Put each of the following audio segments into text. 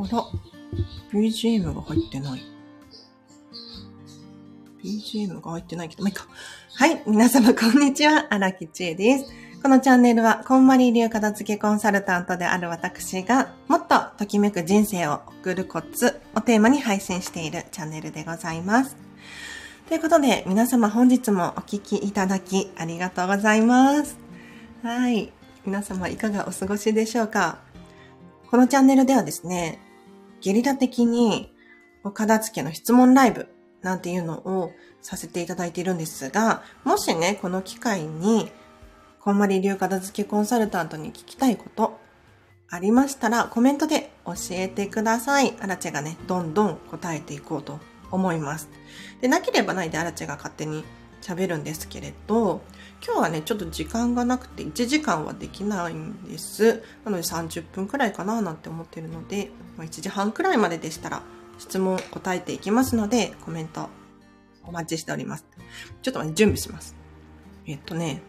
あら、BGM が入ってない。BGM が入ってないけど、まあ、いいか。はい。皆様、こんにちは。荒木千恵です。このチャンネルは、こんまり流片付けコンサルタントである私が、もっとときめく人生を送るコツをテーマに配信しているチャンネルでございます。ということで、皆様本日もお聴きいただきありがとうございます。はい。皆様いかがお過ごしでしょうか？このチャンネルではですね、ゲリラ的にお片付けの質問ライブなんていうのをさせていただいているんですが、もしね、この機会に、こんまり流片付けコンサルタントに聞きたいことありましたら、コメントで教えてください。アラチェがね、どんどん答えていこうと思います。で、なければないでアラチェが勝手に喋るんですけれど、今日はね、ちょっと時間がなくて1時間はできないんです。なので30分くらいかななんて思ってるので、1時半くらいまででしたら質問答えていきますので、コメントお待ちしております。ちょっとね、準備します。えっとね、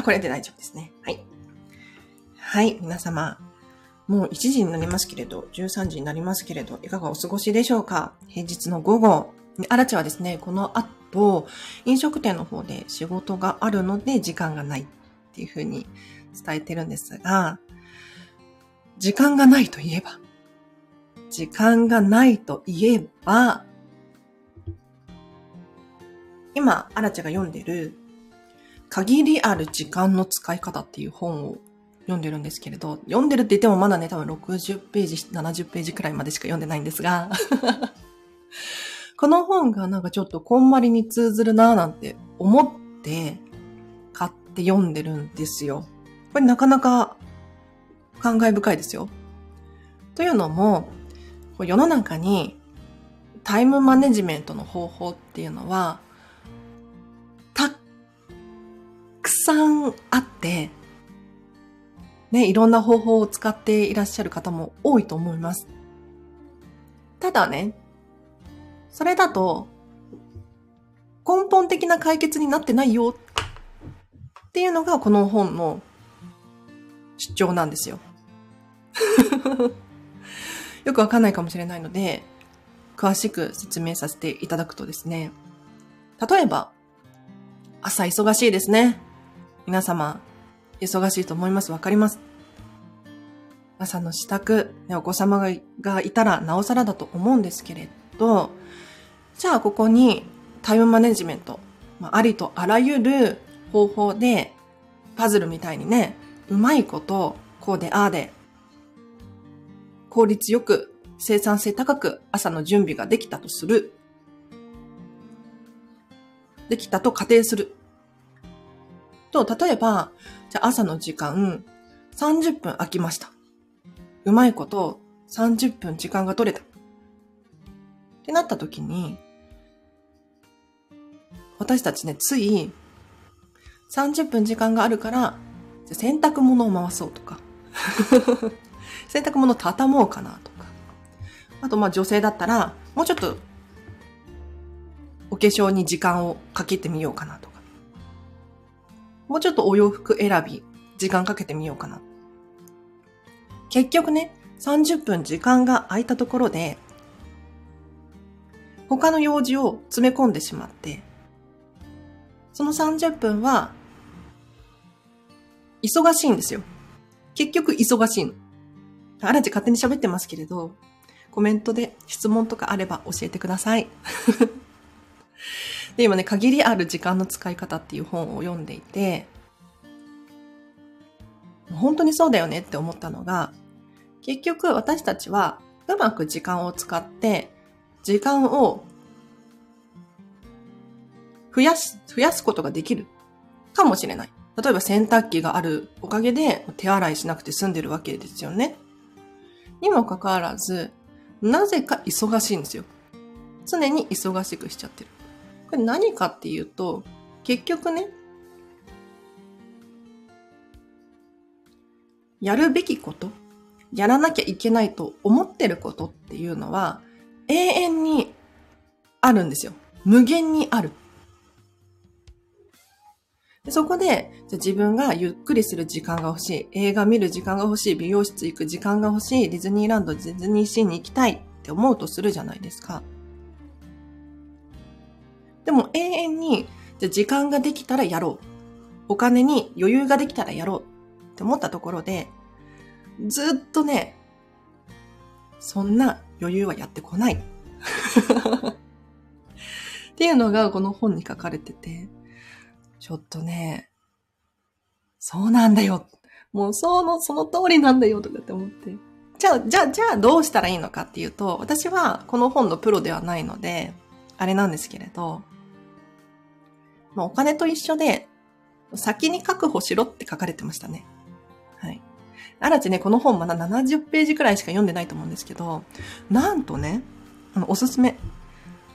あ、これで大丈夫ですね。はい。はい、皆様。もう1時になりますけれど、13時になりますけれど、いかがお過ごしでしょうか？平日の午後。あらちはですね、この後、飲食店の方で仕事があるので時間がないっていうふうに伝えてるんですが、時間がないと言えば、時間がないと言えば、今、アラチが読んでる限りある時間の使い方っていう本を読んでるんですけれど、読んでるって言ってもまだね、多分60ページ、70ページくらいまでしか読んでないんですが、この本がなんかちょっとこんまりに通ずるなぁなんて思って買って読んでるんですよ。これなかなか感慨深いですよ。というのも、世の中にタイムマネジメントの方法っていうのはくさんあって、ね、いろんな方法を使っていらっしゃる方も多いと思います。ただね、それだと、根本的な解決になってないよっていうのがこの本の主張なんですよ。よくわかんないかもしれないので、詳しく説明させていただくとですね、例えば、朝忙しいですね。皆様、忙しいと思います。わかります。朝の支度、ね、お子様がいたらなおさらだと思うんですけれど、じゃあここにタイムマネジメント、まあ、ありとあらゆる方法で、パズルみたいにね、うまいこと、こうでああで、効率よく、生産性高く朝の準備ができたとする。できたと仮定する。と、例えば、じゃあ朝の時間、30分空きました。うまいこと30分時間が取れた。ってなった時に、私たちね、つい30分時間があるから、洗濯物を回そうとか、洗濯物を畳もうかなとか、あとまあ女性だったら、もうちょっとお化粧に時間をかけてみようかなともうちょっとお洋服選び、時間かけてみようかな。結局ね、30分時間が空いたところで、他の用事を詰め込んでしまって、その30分は、忙しいんですよ。結局忙しいの。あらち勝手に喋ってますけれど、コメントで質問とかあれば教えてください。で、今ね、限りある時間の使い方っていう本を読んでいて、本当にそうだよねって思ったのが、結局私たちはうまく時間を使って、時間を増やし、増やすことができるかもしれない。例えば洗濯機があるおかげで手洗いしなくて済んでるわけですよね。にもかかわらず、なぜか忙しいんですよ。常に忙しくしちゃってる。これ何かっていうと、結局ね、やるべきこと、やらなきゃいけないと思ってることっていうのは、永遠にあるんですよ。無限にある。そこで、じゃ自分がゆっくりする時間が欲しい、映画見る時間が欲しい、美容室行く時間が欲しい、ディズニーランド、ディズニーシーに行きたいって思うとするじゃないですか。でも永遠に、じゃ時間ができたらやろう。お金に余裕ができたらやろうって思ったところで、ずっとね、そんな余裕はやってこない。っていうのがこの本に書かれてて、ちょっとね、そうなんだよ。もうその、その通りなんだよとかって思って。じゃあ、じゃあ、じゃあどうしたらいいのかっていうと、私はこの本のプロではないので、あれなんですけれど、まあ、お金と一緒で、先に確保しろって書かれてましたね。はい。あらちね、この本まだ70ページくらいしか読んでないと思うんですけど、なんとね、あの、おすすめ。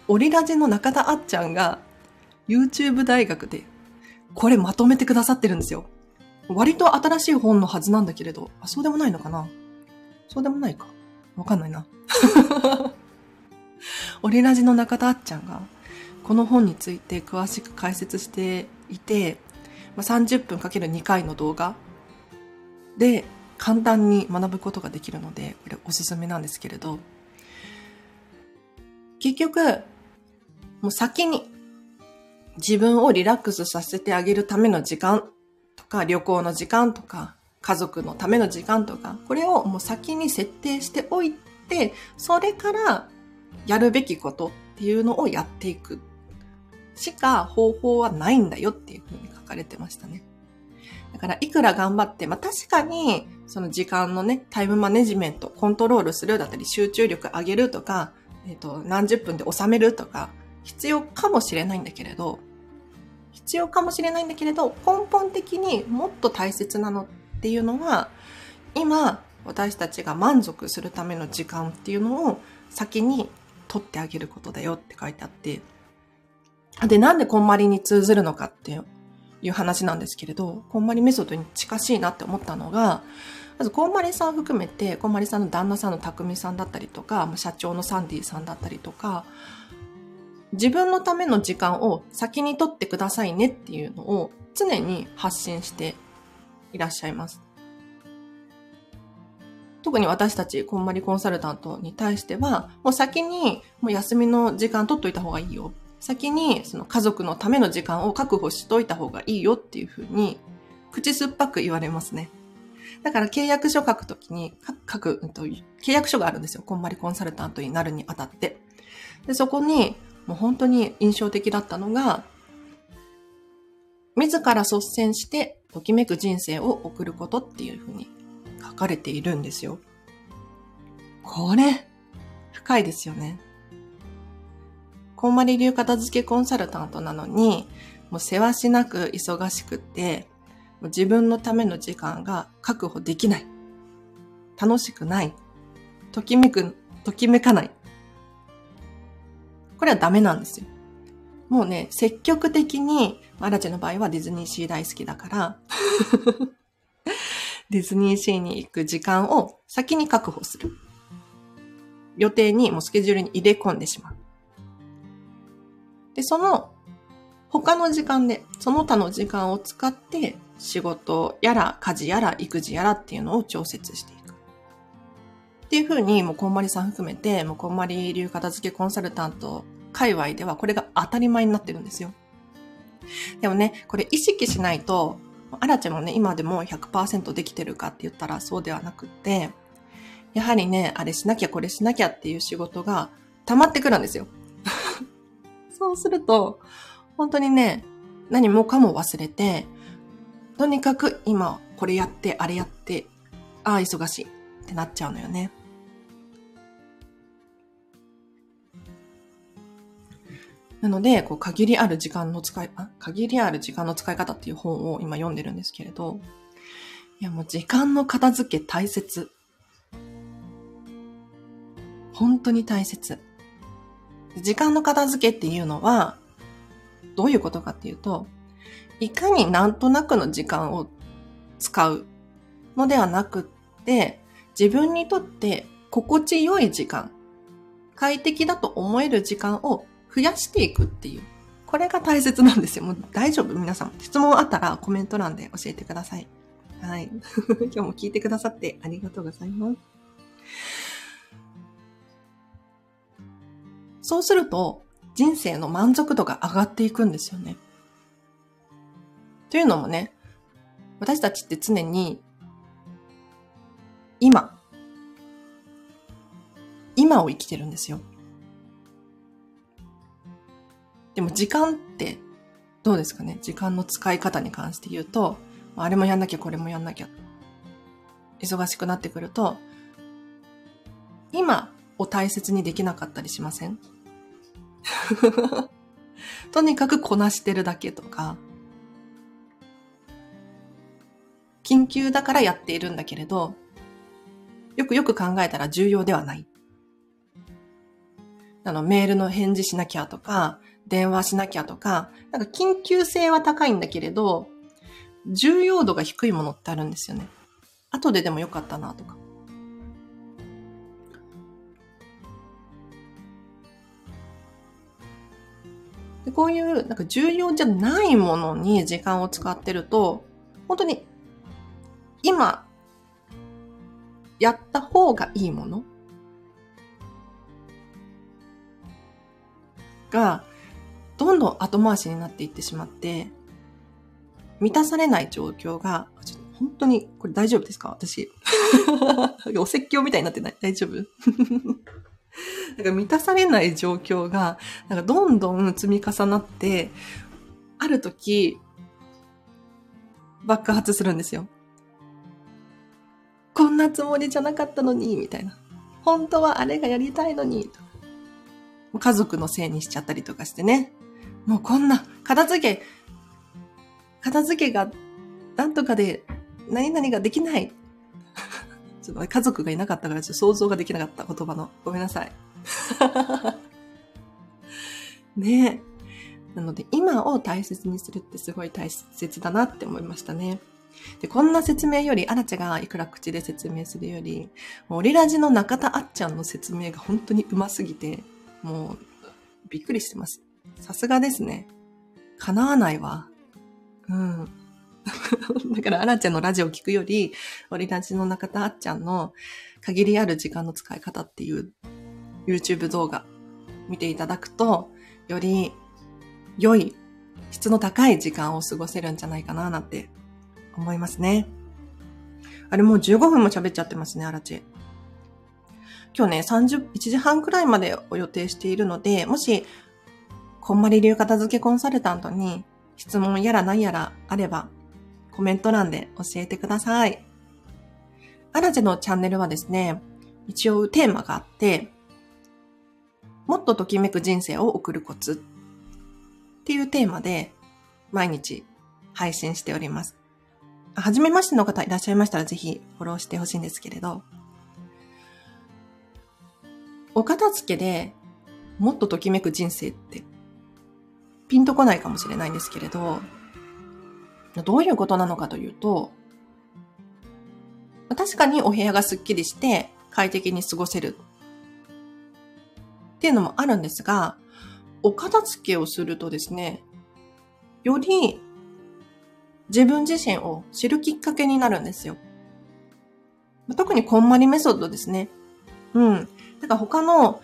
オリラジの中田あっちゃんが、YouTube 大学で、これまとめてくださってるんですよ。割と新しい本のはずなんだけれど、あ、そうでもないのかな？そうでもないか。わかんないな。オリラジの中田あっちゃんが、この本について詳しく解説していて、まあ、30分かける2回の動画で簡単に学ぶことができるので、これおすすめなんですけれど、結局、もう先に自分をリラックスさせてあげるための時間とか、旅行の時間とか、家族のための時間とか、これをもう先に設定しておいて、それからやるべきことっていうのをやっていく。しか方法はないんだよっていうふうに書かれてましたね。だから、いくら頑張って、まあ確かに、その時間のね、タイムマネジメント、コントロールするだったり、集中力上げるとか、えっ、ー、と、何十分で収めるとか、必要かもしれないんだけれど、必要かもしれないんだけれど、根本的にもっと大切なのっていうのは、今、私たちが満足するための時間っていうのを先に取ってあげることだよって書いてあって、で、なんでこんまりに通ずるのかっていう話なんですけれど、こんまりメソッドに近しいなって思ったのが、まず、こんまりさん含めて、こんまりさんの旦那さんの匠さんだったりとか、社長のサンディさんだったりとか、自分のための時間を先に取ってくださいねっていうのを常に発信していらっしゃいます。特に私たち、こんまりコンサルタントに対しては、もう先にもう休みの時間取っといた方がいいよ。先にその家族のための時間を確保しといた方がいいよっていうふうに、口酸っぱく言われますね。だから契約書書くときに、書く、うんと、契約書があるんですよ。こんまりコンサルタントになるにあたって。で、そこに、もう本当に印象的だったのが、自ら率先してときめく人生を送ることっていうふうに書かれているんですよ。これ、深いですよね。こんまり流片付けコンサルタントなのに、もう世話しなく忙しくて、もう自分のための時間が確保できない。楽しくない。ときめく、ときめかない。これはダメなんですよ。もうね、積極的に、アラチェの場合はディズニーシー大好きだから ディズニーシーに行く時間を先に確保する。予定にもうスケジュールに入れ込んでしまう。で、その他の時間で、その他の時間を使って仕事やら家事やら育児やらっていうのを調節していく。っていうふうに、もうこんまりさん含めて、もうこんまり流片付けコンサルタント界隈ではこれが当たり前になってるんですよ。でもね、これ意識しないと、アラチェもね、今でも100%できてるかって言ったらそうではなくって、やはりね、あれしなきゃこれしなきゃっていう仕事が溜まってくるんですよ。そうすると、本当にね、何もかも忘れて、とにかく今これやって、あれやって、ああ、忙しいってなっちゃうのよね。なので、こう、限りある時間の使い、あ、限りある時間の使い方っていう本を今読んでるんですけれど、いやもう時間の片付け大切。本当に大切。時間の片付けっていうのは、どういうことかっていうと、いかになんとなくの時間を使うのではなくって、自分にとって心地よい時間、快適だと思える時間を増やしていくっていう。これが大切なんですよ。もう大丈夫？皆さん。質問あったらコメント欄で教えてください。はい。今日も聞いてくださってありがとうございます。そうすると、人生の満足度が上がっていくんですよね。というのもね、私たちって常に、今、今を生きてるんですよ。でも時間ってどうですかね？時間の使い方に関して言うと、あれもやんなきゃこれもやんなきゃ。忙しくなってくると、今を大切にできなかったりしません？とにかくこなしてるだけとか、緊急だからやっているんだけれど、よくよく考えたら重要ではない。あの、メールの返事しなきゃとか、電話しなきゃとか、なんか緊急性は高いんだけれど、重要度が低いものってあるんですよね。後ででもよかったなとか。でこういうなんか重要じゃないものに時間を使ってると、本当に今やった方がいいものがどんどん後回しになっていってしまって、満たされない状況が、本当に、これ大丈夫ですか？私。お説教みたいになってない？大丈夫？なんか満たされない状況が、なんかどんどん積み重なって、ある時、爆発するんですよ。こんなつもりじゃなかったのに、みたいな。本当はあれがやりたいのに、家族のせいにしちゃったりとかしてね。もうこんな、片付け、片付けが、なんとかで、何々ができない。ちょっと家族がいなかったからちょっと想像ができなかった言葉の。ごめんなさい。ねえ。なので今を大切にするってすごい大切だなって思いましたね。で、こんな説明より、アラチェがいくら口で説明するより、オリラジの中田あっちゃんの説明が本当に上手すぎて、もう、びっくりしてます。さすがですね。叶わないわ。うん。だから、アラちゃんのラジオを聞くより、オリラジの中田あっちゃんの限りある時間の使い方っていう YouTube 動画見ていただくと、より良い、質の高い時間を過ごせるんじゃないかななんて思いますね。あれもう15分も喋っちゃってますね、アラチ。今日ね、30、1時半くらいまでを予定しているので、もしこんまり流片付けコンサルタントに質問やら何やらあれば、コメント欄で教えてください。アラジェのチャンネルはですね、一応テーマがあって、もっとときめく人生を送るコツっていうテーマで毎日配信しております。はじめましての方いらっしゃいましたらぜひフォローしてほしいんですけれど、お片付けでもっとときめく人生ってピンとこないかもしれないんですけれど、どういうことなのかというと、確かにお部屋がスッキリして快適に過ごせるっていうのもあるんですが、お片付けをするとですね、より自分自身を知るきっかけになるんですよ。特にこんまりメソッドですね。うん。だから他の、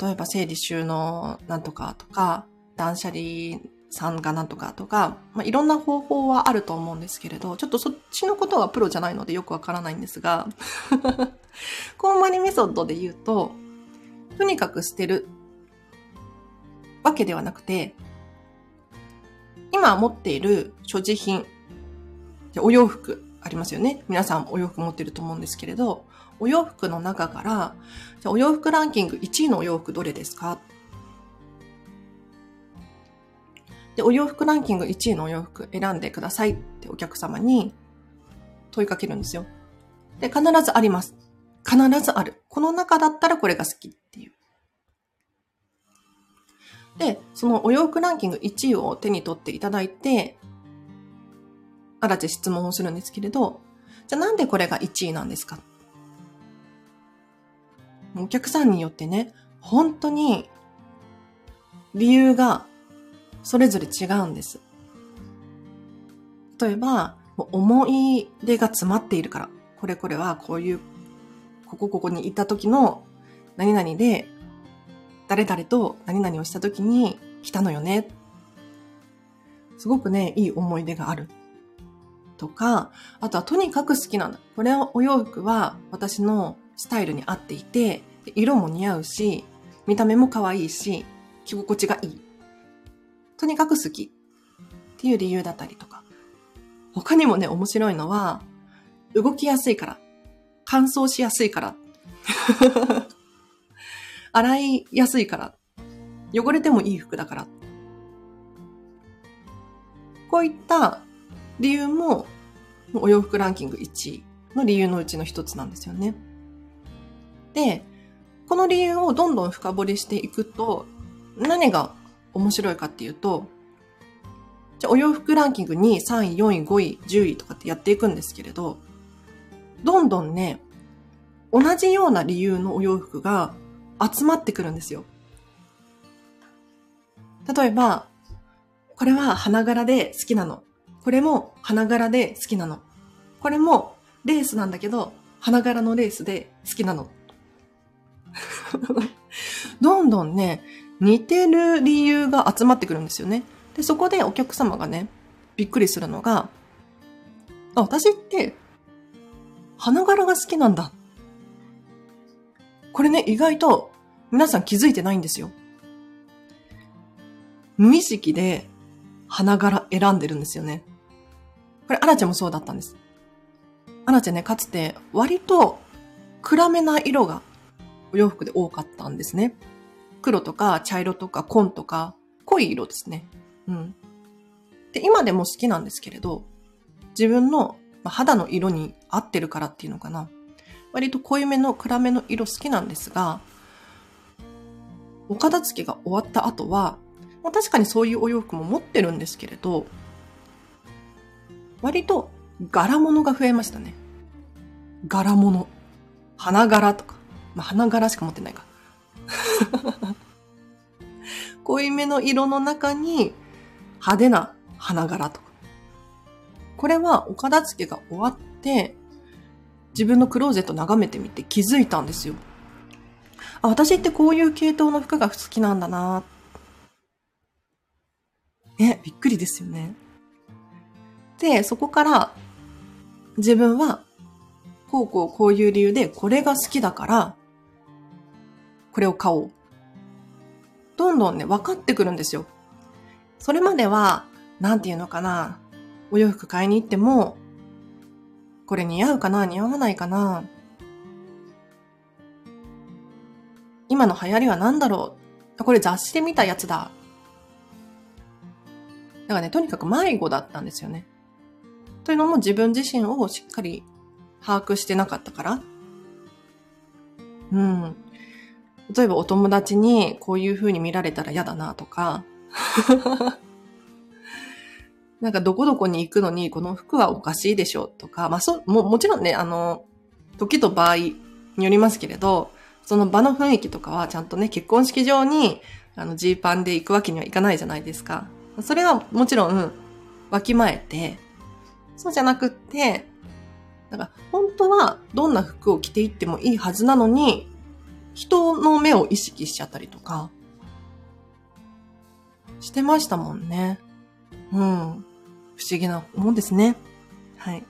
例えば整理収納なんとかとか、断捨離さんがなんとかとか、まあ、いろんな方法はあると思うんですけれど、ちょっとそっちのことはプロじゃないのでよくわからないんですが、コンマニメソッドで言うと、とにかく捨てるわけではなくて、今持っている所持品、お洋服ありますよね。皆さんお洋服持ってると思うんですけれど、お洋服の中から、じゃお洋服ランキング1位のお洋服どれですか？で、お洋服ランキング1位のお洋服選んでくださいってお客様に問いかけるんですよ。で、必ずあります。必ずある。この中だったらこれが好きっていう。で、そのお洋服ランキング1位を手に取っていただいて、あらち質問をするんですけれど、じゃあなんでこれが1位なんですか？お客さんによってね、本当に理由がそれぞれ違うんです。例えば、思い出が詰まっているから、これこれはこういう、ここここに行った時の何々で、誰々と何々をした時に来たのよね。すごくね、いい思い出がある。とか、あとはとにかく好きなんだ。これお洋服は私のスタイルに合っていて、色も似合うし、見た目も可愛いし、着心地がいい。とにかく好き。っていう理由だったりとか。他にもね、面白いのは、動きやすいから。乾燥しやすいから。洗いやすいから。汚れてもいい服だから。こういった理由も、お洋服ランキング1位の理由のうちの一つなんですよね。で、この理由をどんどん深掘りしていくと、何が面白いかっていうと、じゃお洋服ランキング2位、3位、4位、5位、10位とかってやっていくんですけれど、どんどんね、同じような理由のお洋服が集まってくるんですよ。例えば、これは花柄で好きなの。これも花柄で好きなの。これもレースなんだけど、花柄のレースで好きなの。どんどんね、似てる理由が集まってくるんですよね。で、そこでお客様がね、びっくりするのが、あ、私って、花柄が好きなんだ。これね、意外と皆さん気づいてないんですよ。無意識で花柄選んでるんですよね。これ、アラチェもそうだったんです。アラチェね、かつて割と暗めな色がお洋服で多かったんですね。黒とか茶色とか紺とか濃い色ですね。うん。で、今でも好きなんですけれど、自分の肌の色に合ってるからっていうのかな。割と濃いめの暗めの色好きなんですが、お片付けが終わった後は、まあ、確かにそういうお洋服も持ってるんですけれど、割と柄物が増えましたね。柄物。花柄とか。まあ、花柄しか持ってないから。濃いめの色の中に派手な花柄とか。これはお片付けが終わって、自分のクローゼット眺めてみて気づいたんですよ。あ、私ってこういう系統の服が好きなんだな。え、びっくりですよね。で、そこから自分はこうこうこういう理由でこれが好きだから、これを買おう。どんどんね、分かってくるんですよ。それまでは、なんていうのかな。お洋服買いに行っても、これ似合うかな似合わないかな今の流行りは何だろうこれ雑誌で見たやつだ。だからね、とにかく迷子だったんですよね。というのも自分自身をしっかり把握してなかったから。うん。例えばお友達にこういう風に見られたら嫌だなとか。なんかどこどこに行くのにこの服はおかしいでしょとか。まあそ、も、もちろんね、あの、時と場合によりますけれど、その場の雰囲気とかはちゃんとね、結婚式場に、あの、ジーパンで行くわけにはいかないじゃないですか。それはもちろん、わきまえて、そうじゃなくって、だから本当はどんな服を着ていってもいいはずなのに、人の目を意識しちゃったりとか、してましたもんね。うん。不思議なもんですね。はい。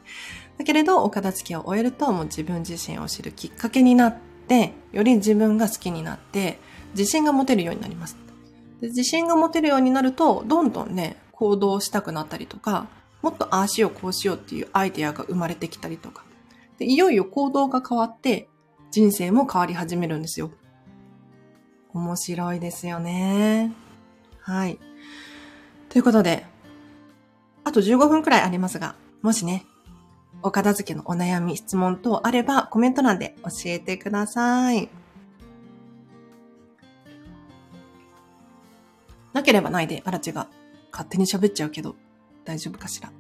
だけれど、お片付けを終えると、もう自分自身を知るきっかけになって、より自分が好きになって、自信が持てるようになります。で自信が持てるようになると、どんどんね、行動したくなったりとか、もっとああしようこうしようっていうアイデアが生まれてきたりとか。でいよいよ行動が変わって人生も変わり始めるんですよ。面白いですよね。はい。ということで、あと15分くらいありますが、もしね、お片付けのお悩み、質問等あればコメント欄で教えてください。なければないで、あらちが勝手に喋っちゃうけど、大丈夫かしら？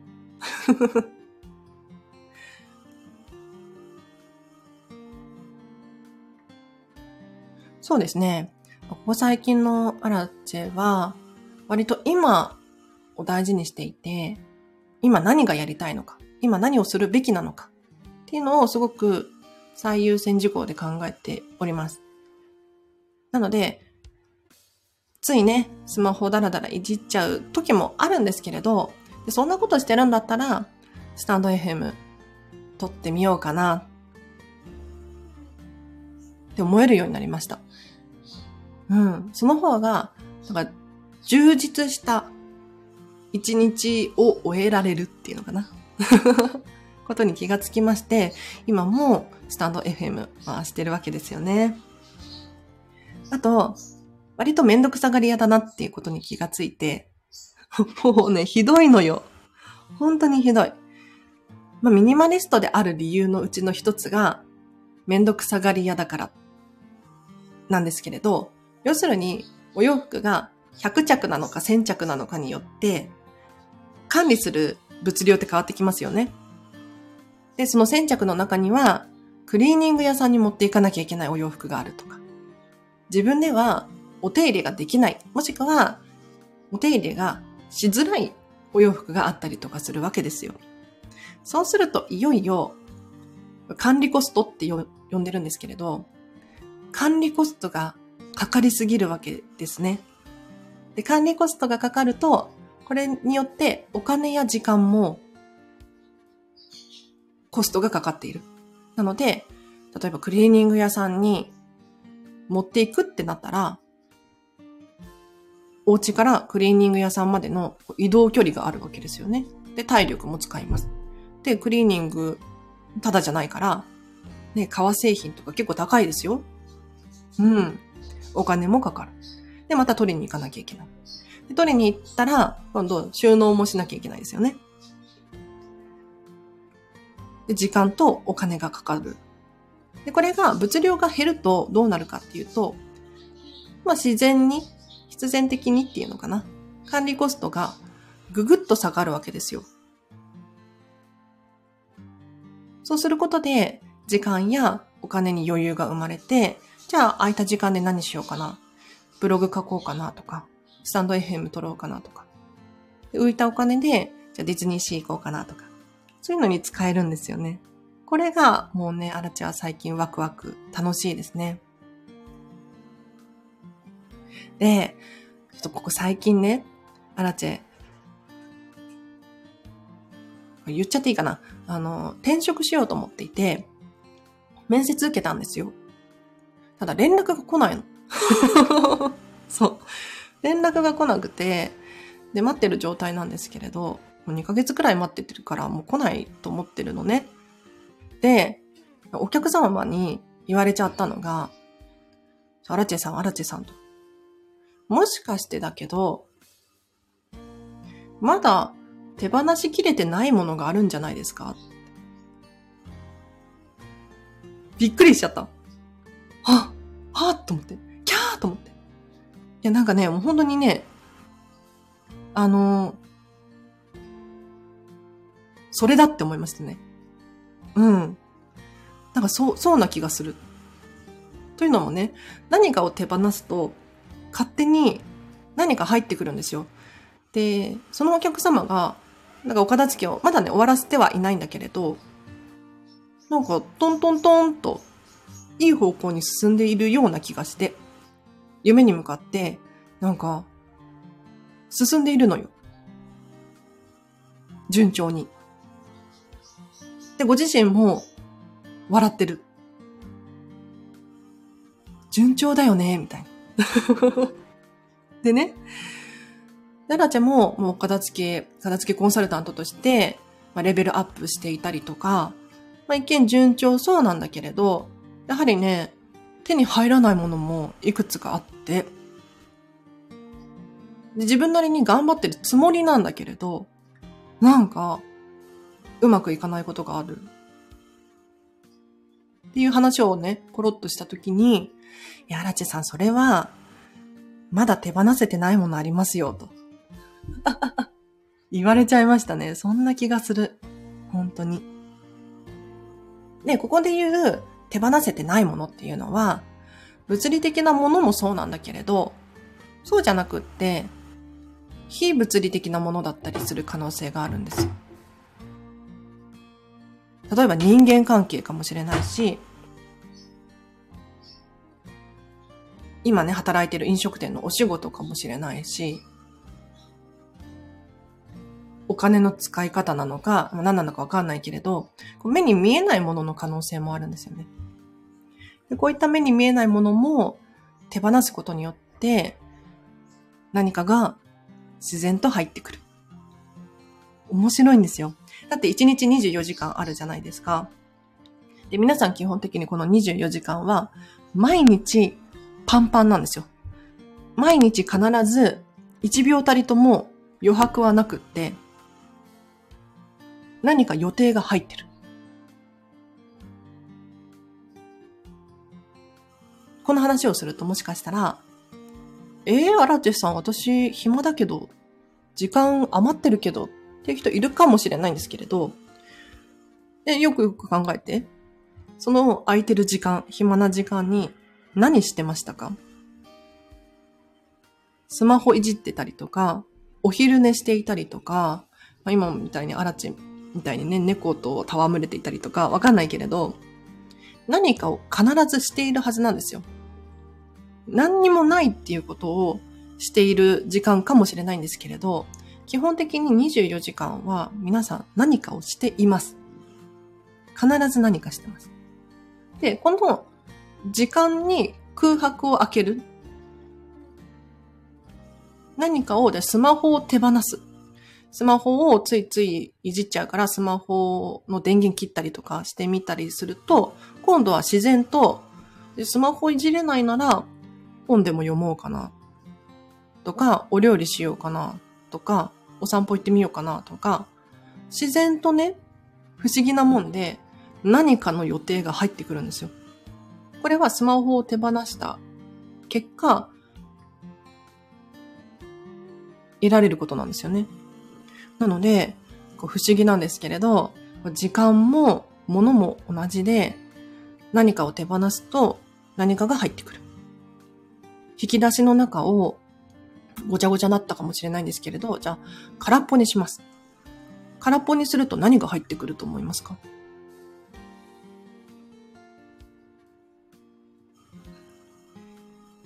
そうですね。ここ最近のアラチェは、割と今を大事にしていて、今何がやりたいのか、今何をするべきなのかっていうのをすごく最優先事項で考えております。なので、ついね、スマホダラダラいじっちゃう時もあるんですけれど、そんなことしてるんだったら、スタンド FM 撮ってみようかなって思えるようになりました。うん。その方が、なんか、充実した一日を終えられるっていうのかな。ことに気がつきまして、今もスタンド FM 回してるわけですよね。あと、割とめんどくさがり屋だなっていうことに気がついて、もうね、ひどいのよ。本当にひどい。まあ、ミニマリストである理由のうちの一つが、めんどくさがり屋だから、なんですけれど、要するに、お洋服が100着なのか1000着なのかによって、管理する物量って変わってきますよね。で、その1000着の中には、クリーニング屋さんに持っていかなきゃいけないお洋服があるとか、自分ではお手入れができない、もしくは、お手入れがしづらいお洋服があったりとかするわけですよ。そうすると、いよいよ、管理コストって呼んでるんですけれど、管理コストがかかりすぎるわけですね。で、管理コストがかかると、これによってお金や時間もコストがかかっている。なので、例えばクリーニング屋さんに持っていくってなったら、お家からクリーニング屋さんまでの移動距離があるわけですよね。で、体力も使います。で、クリーニング、ただじゃないから、ね、革製品とか結構高いですよ。うん。お金もかかる。で、また取りに行かなきゃいけない。で取りに行ったら、今度収納もしなきゃいけないですよね。で、時間とお金がかかる。で、これが物量が減るとどうなるかっていうと、まあ自然に、必然的にっていうのかな。管理コストがぐぐっと下がるわけですよ。そうすることで、時間やお金に余裕が生まれて、じゃあ空いた時間で何しようかな。ブログ書こうかなとか、スタンド FM 撮ろうかなとか。浮いたお金で、じゃあディズニーシー行こうかなとか。そういうのに使えるんですよね。これがもうね、アラチは最近ワクワク楽しいですね。で、ちょっとここ最近ね、アラチェ、言っちゃっていいかな。あの、転職しようと思っていて、面接受けたんですよ。ただ連絡が来ないの。そう。連絡が来なくて、で、待ってる状態なんですけれど、もう2ヶ月くらい待っててるから、もう来ないと思ってるのね。で、お客様に言われちゃったのが、アラチェさん、アラチェさんと。もしかしてだけど、まだ手放しきれてないものがあるんじゃないですかびっくりしちゃった。はっ、はっと思って。キャーと思って。いや、なんかね、もう本当にね、あのそれだって思いましたね。うん。なんかそう、そうな気がする。というのもね、何かを手放すと、勝手に何か入ってくるんですよ。で、そのお客様が、なんかお片付けをまだね、終わらせてはいないんだけれど、なんかトントントンといい方向に進んでいるような気がして、夢に向かって、なんか、進んでいるのよ。順調に。で、ご自身も笑ってる。順調だよね、みたいな。でね、奈々ちゃんももう片付け、片付けコンサルタントとして、まあ、レベルアップしていたりとか、まあ、一見順調そうなんだけれど、やはりね、手に入らないものもいくつかあって、で自分なりに頑張ってるつもりなんだけれど、なんか、うまくいかないことがある。っていう話をね、コロッとしたときに、いや、ラチェさん、それは、まだ手放せてないものありますよ、と。言われちゃいましたね。そんな気がする。本当に。で、ここで言う手放せてないものっていうのは、物理的なものもそうなんだけれど、そうじゃなくって、非物理的なものだったりする可能性があるんですよ。例えば人間関係かもしれないし、今ね、働いてる飲食店のお仕事かもしれないし、お金の使い方なのか、何なのかわかんないけれど、目に見えないものの可能性もあるんですよね。こういった目に見えないものも手放すことによって、何かが自然と入ってくる。面白いんですよ。だって1日24時間あるじゃないですか。で、皆さん基本的にこの24時間は毎日パンパンなんですよ。毎日必ず1秒たりとも余白はなくって、何か予定が入ってる。この話をするともしかしたら、ええー、荒地さん、私暇だけど、時間余ってるけどっていう人いるかもしれないんですけれど、で、よくよく考えて、その空いてる時間、暇な時間に何してましたか？スマホいじってたりとか、お昼寝していたりとか、まあ、今みたいにアラチみたいにね、猫と戯れていたりとか、わかんないけれど、何かを必ずしているはずなんですよ。何にもないっていうことをしている時間かもしれないんですけれど、基本的に24時間は皆さん何かをしています。必ず何かしてます。で、この時間に空白を空ける。何かを、で、スマホを手放す。スマホをついついいじっちゃうから、スマホの電源切ったりとかしてみたりすると、今度は自然と、スマホいじれないなら、本でも読もうかな。とか、お料理しようかな。とか、お散歩行ってみようかな。とか、自然とね、不思議なもんで、何かの予定が入ってくるんですよ。これはスマホを手放した結果、得られることなんですよね。なので、こう不思議なんですけれど、時間も物も同じで、何かを手放すと何かが入ってくる。引き出しの中をごちゃごちゃだったかもしれないんですけれど、じゃあ空っぽにします。空っぽにすると何が入ってくると思いますか？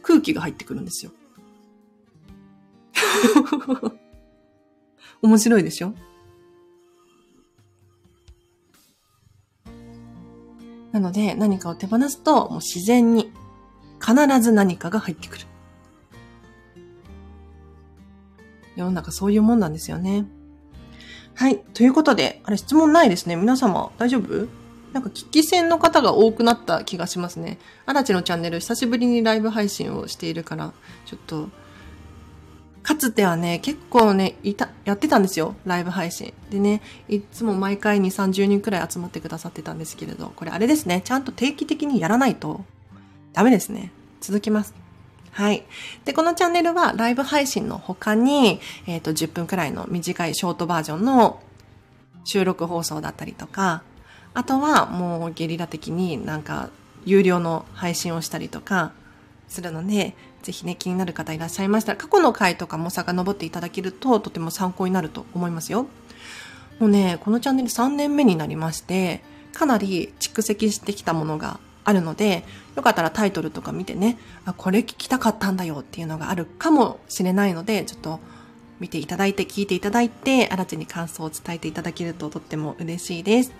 空気が入ってくるんですよ。面白いでしょ？なので何かを手放すともう自然に必ず何かが入ってくる。世の中そういうもんなんですよね。はい。ということで、あれ質問ないですね。皆様大丈夫？なんか聞き戦の方が多くなった気がしますね。アラチのチャンネル久しぶりにライブ配信をしているから、ちょっと、かつてはね、結構ね、いた、やってたんですよ。ライブ配信。でね、いつも毎回2、30人くらい集まってくださってたんですけれど、これあれですね。ちゃんと定期的にやらないとダメですね。続きます。はい。で、このチャンネルはライブ配信の他に、えっ、ー、と、10分くらいの短いショートバージョンの収録放送だったりとか、あとはもうゲリラ的になんか有料の配信をしたりとかするので、ぜひね、気になる方いらっしゃいましたら、過去の回とかも遡っていただけるととても参考になると思いますよ。もうね、このチャンネル3年目になりまして、かなり蓄積してきたものがあるので、よかったらタイトルとか見てね、あ、これ聞きたかったんだよっていうのがあるかもしれないので、ちょっと見ていただいて、聞いていただいて、新たに感想を伝えていただけるととっても嬉しいです。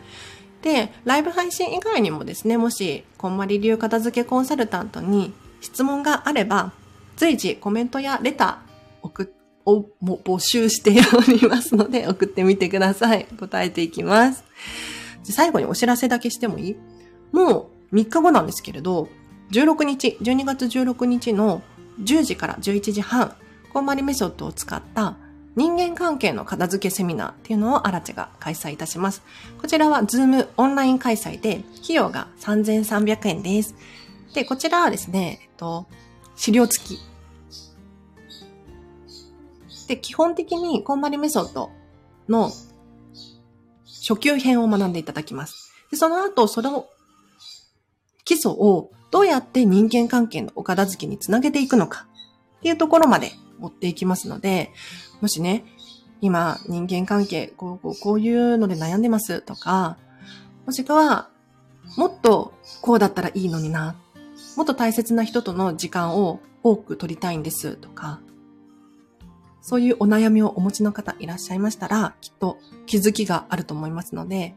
で、ライブ配信以外にもですね、もし、こんまり流片付けコンサルタントに質問があれば、随時コメントやレター送をも募集しておりますので、送ってみてください。答えていきます。最後にお知らせだけしてもいい？もう3日後なんですけれど、16日、12月16日の10時から11時半、こんまりメソッドを使った人間関係の片付けセミナーっていうのをアラチが開催いたします。こちらはズームオンライン開催で、費用が3300円です。で、こちらはですね、えっと、資料付き。で、基本的にこんまりメソッドの初級編を学んでいただきます。でその後、その基礎をどうやって人間関係のお片付けにつなげていくのかっていうところまで持っていきますので、もしね、今人間関係、こう、こう、こういうので悩んでますとか、もしくは、もっとこうだったらいいのにな。もっと大切な人との時間を多く取りたいんですとか、そういうお悩みをお持ちの方いらっしゃいましたら、きっと気づきがあると思いますので、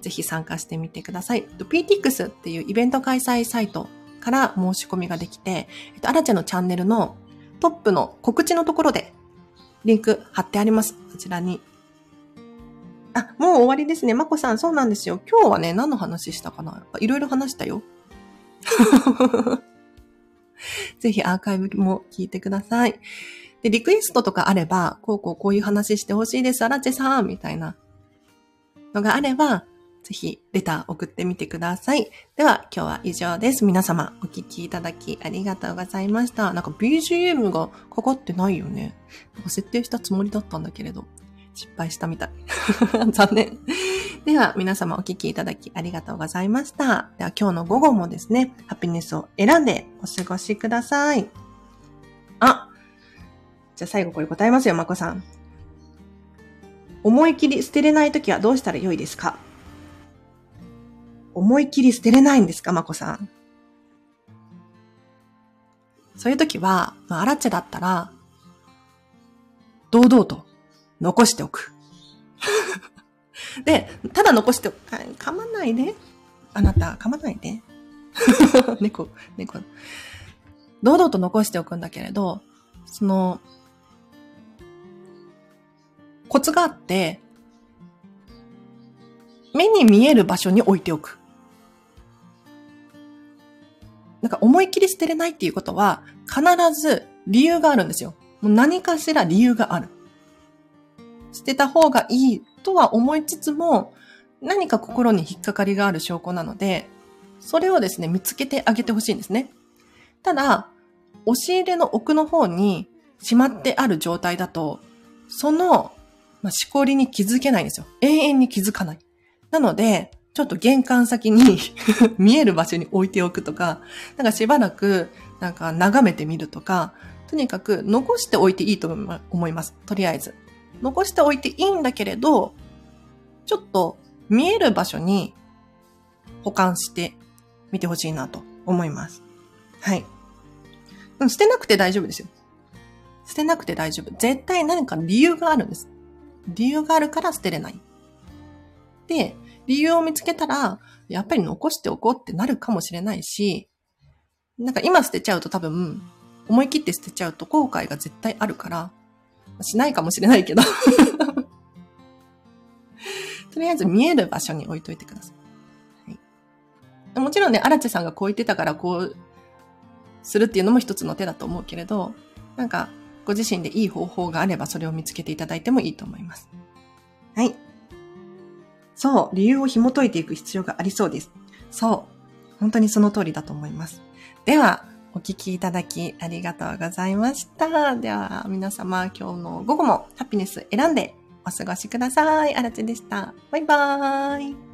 ぜひ参加してみてください。PTX っていうイベント開催サイトから申し込みができて、えっと、アラチェのチャンネルのトップの告知のところでリンク貼ってあります。こちらに。あ、もう終わりですね。まこさん、そうなんですよ。今日はね、何の話したかな？いろいろ話したよ。ぜひアーカイブも聞いてください。で、リクエストとかあれば、こうこうこういう話してほしいです、アラチェさんみたいなのがあれば、ぜひ、レター送ってみてください。では、今日は以上です。皆様、お聴きいただきありがとうございました。なんか BGM がかかってないよね。なんか設定したつもりだったんだけれど、失敗したみたい。残念。では、皆様お聴きいただきありがとうございました。では、今日の午後もですね、ハピネスを選んでお過ごしください。あ、じゃあ最後これ答えますよ、まこさん。思い切り捨てれないときはどうしたらよいですか？思い切り捨てれないんですかまこさん。そういう時は、まあ、アラチェだったら、堂々と残しておく。で、ただ残しておく。噛まないで。あなた、噛まないで。猫、猫。堂々と残しておくんだけれど、その、コツがあって、目に見える場所に置いておく。なんか思いっきり捨てれないっていうことは、必ず理由があるんですよ。もう何かしら理由がある。捨てた方がいいとは思いつつも、何か心に引っかかりがある証拠なので、それをですね、見つけてあげてほしいんですね。ただ、押し入れの奥の方にしまってある状態だと、その、まあ、しこりに気づけないんですよ。永遠に気づかない。なので、ちょっと玄関先に 見える場所に置いておくとか、なんかしばらくなんか眺めてみるとか、とにかく残しておいていいと思います。とりあえず。残しておいていいんだけれど、ちょっと見える場所に保管してみてほしいなと思います。はい。捨てなくて大丈夫ですよ。捨てなくて大丈夫。絶対何か理由があるんです。理由があるから捨てれない。で、理由を見つけたら、やっぱり残しておこうってなるかもしれないし、なんか今捨てちゃうと多分、思い切って捨てちゃうと後悔が絶対あるから、しないかもしれないけど とりあえず見える場所に置いといてください。はい、もちろんね、荒地さんがこう言ってたからこうするっていうのも一つの手だと思うけれど、なんかご自身でいい方法があればそれを見つけていただいてもいいと思います。はい。そう、理由を紐解いていく必要がありそうです。そう、本当にその通りだと思います。では、お聞きいただきありがとうございました。では、皆様今日の午後もハピネス選んでお過ごしください。あらちでした。バイバーイ。